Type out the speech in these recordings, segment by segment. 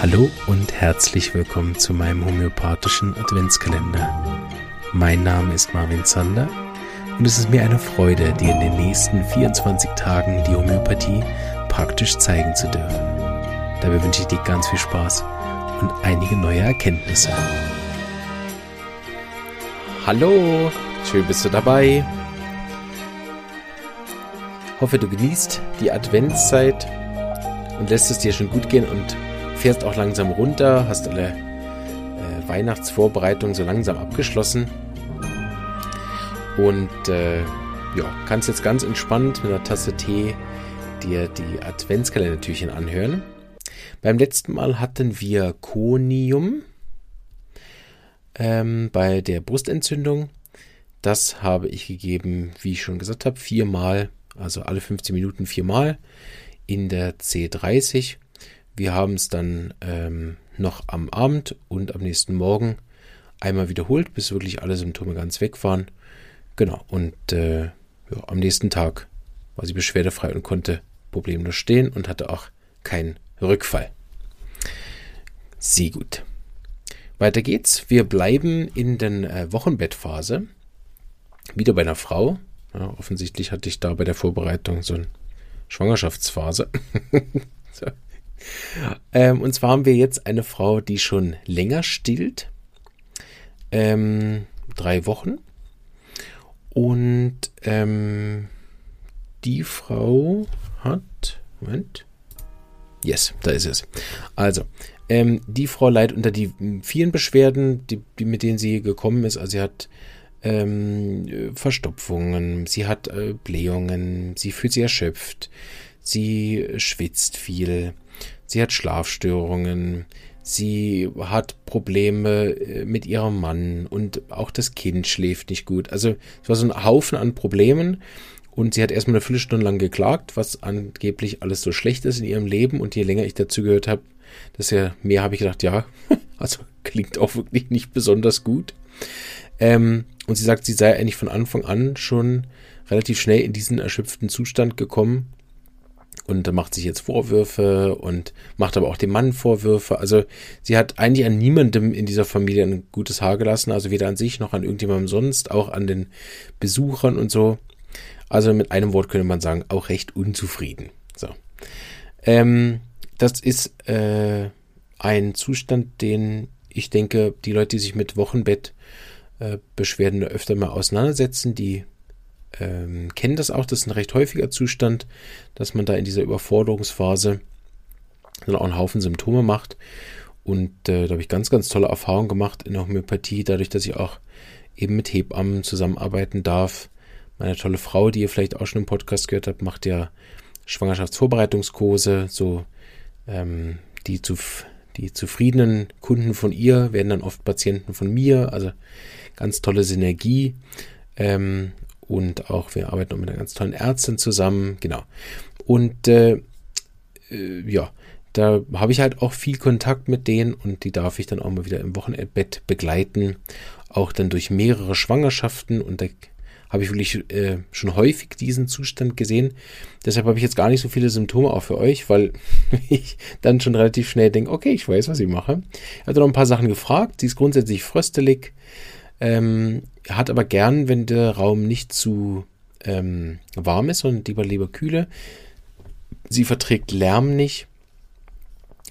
Hallo und herzlich willkommen zu meinem homöopathischen Adventskalender. Mein Name ist Marvin Zander und es ist mir eine Freude, dir in den nächsten 24 Tagen die Homöopathie praktisch zeigen zu dürfen. Dabei wünsche ich dir ganz viel Spaß und einige neue Erkenntnisse. Hallo, schön bist du dabei. Hoffe, du genießt die Adventszeit und lässt es dir schon gut gehen und fährst auch langsam runter, hast alle äh, Weihnachtsvorbereitungen so langsam abgeschlossen und äh, ja, kannst jetzt ganz entspannt mit einer Tasse Tee dir die Adventskalendertürchen anhören. Beim letzten Mal hatten wir Konium ähm, bei der Brustentzündung. Das habe ich gegeben, wie ich schon gesagt habe, viermal, also alle 15 Minuten viermal in der C30. Wir haben es dann ähm, noch am Abend und am nächsten Morgen einmal wiederholt, bis wirklich alle Symptome ganz weg waren. Genau, und äh, ja, am nächsten Tag war sie beschwerdefrei und konnte problemlos stehen und hatte auch keinen Rückfall. Sehr gut. Weiter geht's. Wir bleiben in der äh, Wochenbettphase. Wieder bei einer Frau. Ja, offensichtlich hatte ich da bei der Vorbereitung so eine Schwangerschaftsphase. ähm, und zwar haben wir jetzt eine Frau, die schon länger stillt. Ähm, drei Wochen. Und ähm, die Frau hat. Moment. Yes, da ist es. Also, ähm, die Frau leidet unter die vielen Beschwerden, die, die, mit denen sie gekommen ist. Also sie hat ähm, Verstopfungen, sie hat äh, Blähungen, sie fühlt sich erschöpft, sie schwitzt viel, sie hat Schlafstörungen, sie hat Probleme äh, mit ihrem Mann und auch das Kind schläft nicht gut. Also es war so ein Haufen an Problemen und sie hat erstmal eine Viertelstunde lang geklagt, was angeblich alles so schlecht ist in ihrem Leben. Und je länger ich dazu gehört habe, desto mehr habe ich gedacht, ja, also klingt auch wirklich nicht besonders gut. Ähm, und sie sagt, sie sei eigentlich von Anfang an schon relativ schnell in diesen erschöpften Zustand gekommen und macht sich jetzt Vorwürfe und macht aber auch dem Mann Vorwürfe. Also sie hat eigentlich an niemandem in dieser Familie ein gutes Haar gelassen, also weder an sich noch an irgendjemandem sonst, auch an den Besuchern und so. Also mit einem Wort könnte man sagen, auch recht unzufrieden. So. Ähm, das ist äh, ein Zustand, den ich denke, die Leute, die sich mit Wochenbettbeschwerden äh, öfter mal auseinandersetzen, die ähm, kennen das auch. Das ist ein recht häufiger Zustand, dass man da in dieser Überforderungsphase dann auch einen Haufen Symptome macht. Und äh, da habe ich ganz, ganz tolle Erfahrungen gemacht in der Homöopathie, dadurch, dass ich auch eben mit Hebammen zusammenarbeiten darf meine tolle Frau, die ihr vielleicht auch schon im Podcast gehört habt, macht ja Schwangerschaftsvorbereitungskurse. So ähm, die, zu, die zufriedenen Kunden von ihr werden dann oft Patienten von mir. Also ganz tolle Synergie. Ähm, und auch wir arbeiten auch mit einer ganz tollen Ärztin zusammen. Genau. Und äh, äh, ja, da habe ich halt auch viel Kontakt mit denen und die darf ich dann auch mal wieder im Wochenendbett begleiten. Auch dann durch mehrere Schwangerschaften und da habe ich wirklich äh, schon häufig diesen Zustand gesehen. Deshalb habe ich jetzt gar nicht so viele Symptome auch für euch, weil ich dann schon relativ schnell denke, okay, ich weiß, was ich mache. Er hat noch ein paar Sachen gefragt. Sie ist grundsätzlich fröstelig, ähm, hat aber gern, wenn der Raum nicht zu ähm, warm ist, sondern lieber lieber kühle. Sie verträgt Lärm nicht.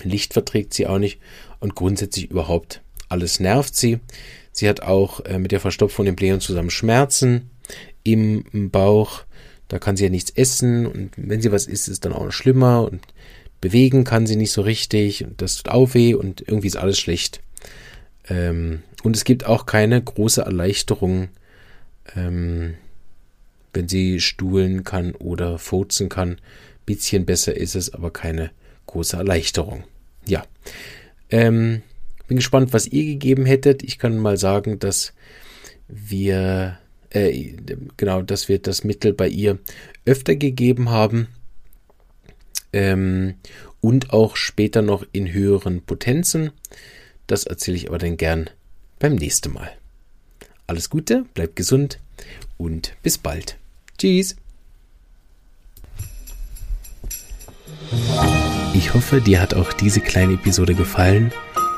Licht verträgt sie auch nicht und grundsätzlich überhaupt alles nervt sie. Sie hat auch äh, mit der Verstopfung den Blähungen zusammen Schmerzen im Bauch. Da kann sie ja nichts essen und wenn sie was isst, ist es dann auch noch schlimmer und bewegen kann sie nicht so richtig und das tut auch weh und irgendwie ist alles schlecht. Ähm, und es gibt auch keine große Erleichterung, ähm, wenn sie stuhlen kann oder furzen kann. Bisschen besser ist es, aber keine große Erleichterung. Ja. Ähm, bin gespannt, was ihr gegeben hättet. Ich kann mal sagen, dass wir äh, genau, dass wir das Mittel bei ihr öfter gegeben haben ähm, und auch später noch in höheren Potenzen. Das erzähle ich aber dann gern beim nächsten Mal. Alles Gute, bleibt gesund und bis bald. Tschüss. Ich hoffe, dir hat auch diese kleine Episode gefallen